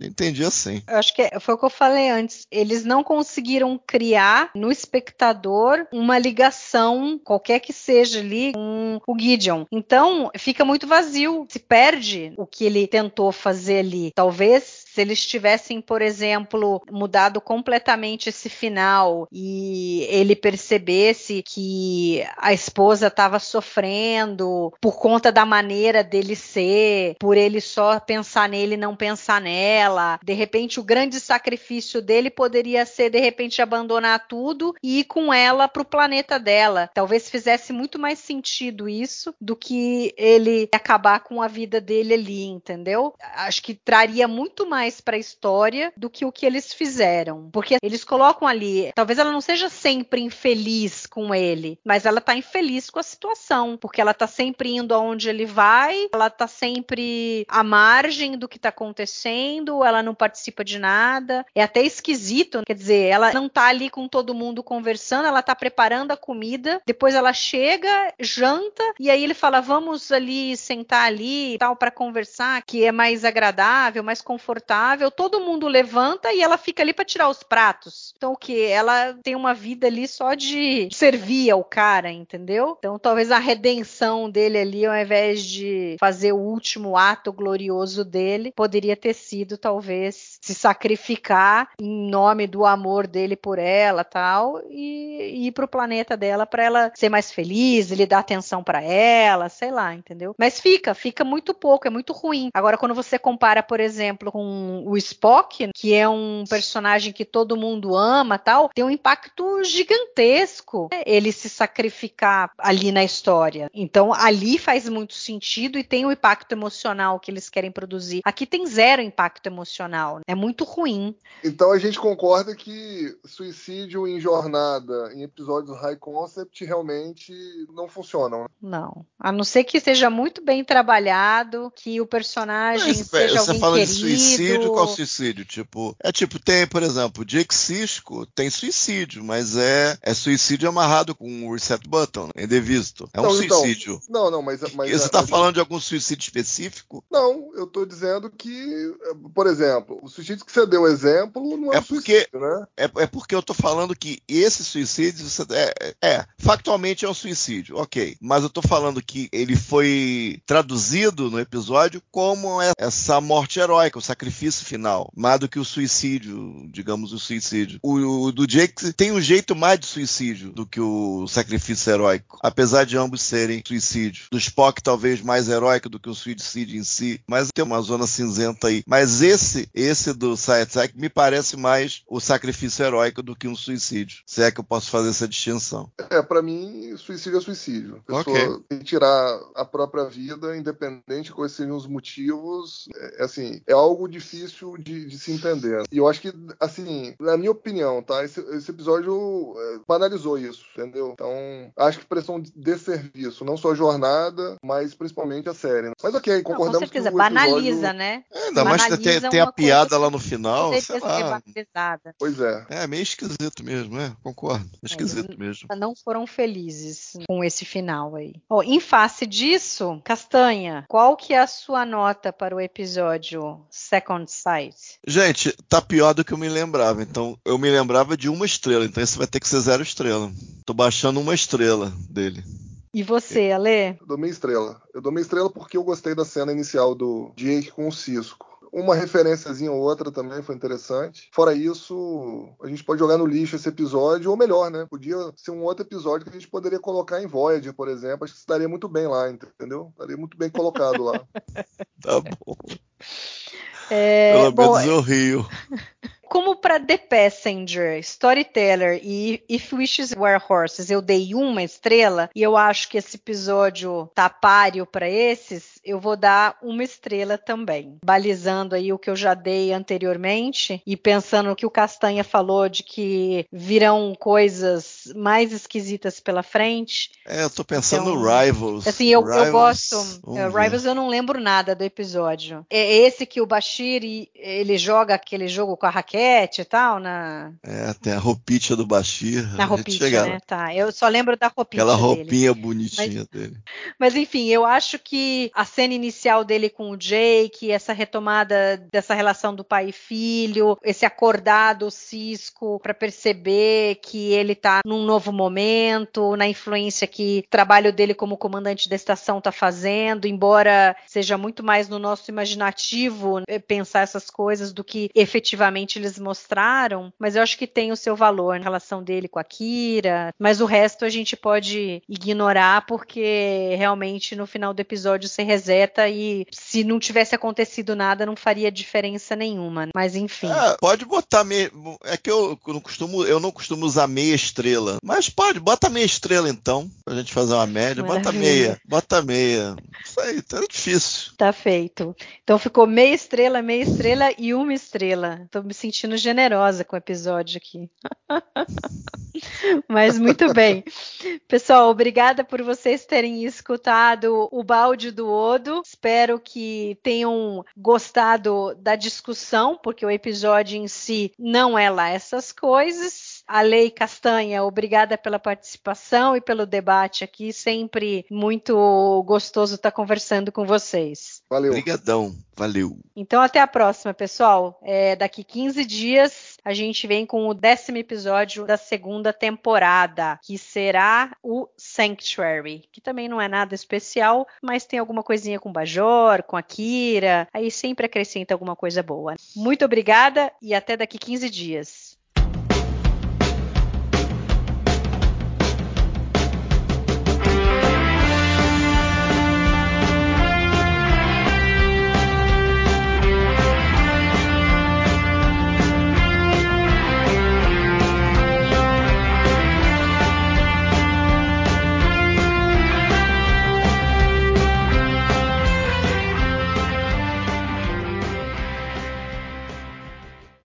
Eu entendi assim. Eu acho que é, foi o que eu falei antes. Eles não conseguiram criar no espectador uma ligação, qualquer que seja esteja ali com o Gideon. Então, fica muito vazio, se perde o que ele tentou fazer ali. Talvez se eles tivessem, por exemplo, mudado completamente esse final e ele percebesse que a esposa estava sofrendo por conta da maneira dele ser, por ele só pensar nele e não pensar nela ela. De repente, o grande sacrifício dele poderia ser, de repente, abandonar tudo e ir com ela pro planeta dela. Talvez fizesse muito mais sentido isso do que ele acabar com a vida dele ali, entendeu? Acho que traria muito mais para a história do que o que eles fizeram. Porque eles colocam ali, talvez ela não seja sempre infeliz com ele, mas ela tá infeliz com a situação, porque ela tá sempre indo aonde ele vai, ela tá sempre à margem do que tá acontecendo, ela não participa de nada. É até esquisito, quer dizer, ela não tá ali com todo mundo conversando, ela tá preparando a comida, depois ela chega, janta e aí ele fala: "Vamos ali sentar ali, tal para conversar, que é mais agradável, mais confortável". Todo mundo levanta e ela fica ali para tirar os pratos. Então o que? Ela tem uma vida ali só de servir ao cara, entendeu? Então talvez a redenção dele ali, ao invés de fazer o último ato glorioso dele, poderia ter sido talvez se sacrificar em nome do amor dele por ela, tal, e, e ir pro planeta dela para ela ser mais feliz, ele dar atenção para ela, sei lá, entendeu? Mas fica, fica muito pouco, é muito ruim. Agora quando você compara, por exemplo, com o Spock, que é um personagem que todo mundo ama, tal, tem um impacto gigantesco ele se sacrificar ali na história. Então ali faz muito sentido e tem o impacto emocional que eles querem produzir. Aqui tem zero impacto emocional. É muito ruim. Então a gente concorda que suicídio em jornada, em episódios high concept, realmente não funcionam. Né? Não. A não ser que seja muito bem trabalhado, que o personagem Mas, seja você alguém fala querido. de suicídio, qual suicídio? Tipo, é tipo, tem, por exemplo, Jake Cisco tem suicídio, mas é, é suicídio amarrado com o reset button, né? indevisto. É um Não, então, suicídio. não, não, mas. mas E você a- tá a- falando de algum suicídio específico? Não, eu tô dizendo que, por exemplo, o suicídio que você deu exemplo não é, É um porque- suicídio, né? É, é porque eu tô falando que esse suicídio você- é, é, factualmente é um suicídio, ok. Mas eu tô falando que ele foi traduzido no episódio como é- essa morte heróica, o sacrifício final, mais do que o suicídio, digamos, o suicídio. O, o do Jake tem um jeito mais de suicídio do que o sacrifício heróico, apesar de ambos serem suicídio. Do Spock talvez mais heróico do que o suicídio em si, mas tem uma zona cinzenta aí. Mas esse, esse do Sci-Tech me parece mais o sacrifício heróico do que um suicídio. Se é que eu posso fazer essa distinção. É, pra mim, suicídio é suicídio. A pessoa Ok. tem que tirar a própria vida, independente de quais sejam os motivos. É, é assim, é algo difícil de, de se entender. E eu acho que, assim, na minha opinião, tá? Esse, esse episódio é, banalizou isso, entendeu? Então, acho que prestou um desserviço, não só a jornada, mas principalmente a série. Mas ok, Não, com concordamos certeza, que o episódio... banaliza, né? Ainda mais que tem, Banaliza tem a coisa piada lá no final, sei lá. Pois é. É meio esquisito mesmo, é, concordo. Esquisito mesmo. Não foram felizes com esse final aí. Ó, em face disso, Castanha, qual que é a sua nota para o episódio Second Sight? Gente, tá pior do que eu me lembrava. Então, eu me lembrava de uma estrela. Então, esse vai ter que ser zero estrela. Tô baixando uma estrela dele. E você, Ale? Eu dou meia estrela. Eu dou meia estrela porque eu gostei da cena inicial do Jake com o Cisco. Uma referênciazinha ou outra também foi interessante. Fora isso, a gente pode jogar no lixo esse episódio, ou melhor, né? Podia ser um outro episódio que a gente poderia colocar em Voyager, por exemplo. Acho que estaria muito bem lá, entendeu? Estaria muito bem colocado lá. [laughs] Tá bom. É, Pelo bom, menos eu rio. [laughs] como para The Passenger, Storyteller e If Wishes Were Horses eu dei uma estrela e eu acho que esse episódio tá páreo para esses, eu vou dar uma estrela também. Balizando aí o que eu já dei anteriormente e pensando no que o Castanha falou de que virão coisas mais esquisitas pela frente. É, eu tô pensando Então, no Rivals. Assim, eu, eu Rivals, gosto. vamos é. Rivals eu não lembro nada do episódio. É esse que o Bashir ele joga aquele jogo com a raquete e tal, na, É, tem a roupinha do Bashir. na roupinha, né? Tá. Eu só lembro da roupinha. Aquela dele. roupinha bonitinha dele. Mas enfim, eu acho que a cena inicial dele com o Jake, essa retomada dessa relação do pai e filho, esse acordar do Cisco para perceber que ele tá num novo momento, na influência que o trabalho dele como comandante da estação tá fazendo, embora seja muito mais no nosso imaginativo eh, pensar essas coisas do que efetivamente eles mostraram, mas eu acho que tem o seu valor na relação dele com a Kira, mas o resto a gente pode ignorar porque realmente no final do episódio você reseta e se não tivesse acontecido nada não faria diferença nenhuma. Mas enfim. É, pode botar meia. É que eu não costumo, eu não costumo usar meia estrela, mas pode, bota meia estrela então, pra gente fazer uma média, Maravilha. bota meia, bota meia. Isso aí, tá difícil. Tá feito. Então ficou meia estrela, meia estrela e uma estrela. Tô me sentindo generosa com o episódio aqui. [laughs] Mas muito bem. Pessoal, obrigada por vocês terem escutado o balde do Odo. Espero que tenham gostado da discussão, porque o episódio em si não é lá essas coisas. A Lei Castanha, obrigada pela participação e pelo debate aqui. Sempre muito gostoso estar conversando com vocês. Valeu. Obrigadão. Valeu. Então, até a próxima, pessoal. É, daqui 15 dias a gente vem com o décimo episódio da segunda temporada, que será o Sanctuary, que também não é nada especial, mas tem alguma coisinha com o Bajor, com a Kira, aí sempre acrescenta alguma coisa boa. Muito obrigada e até daqui 15 dias.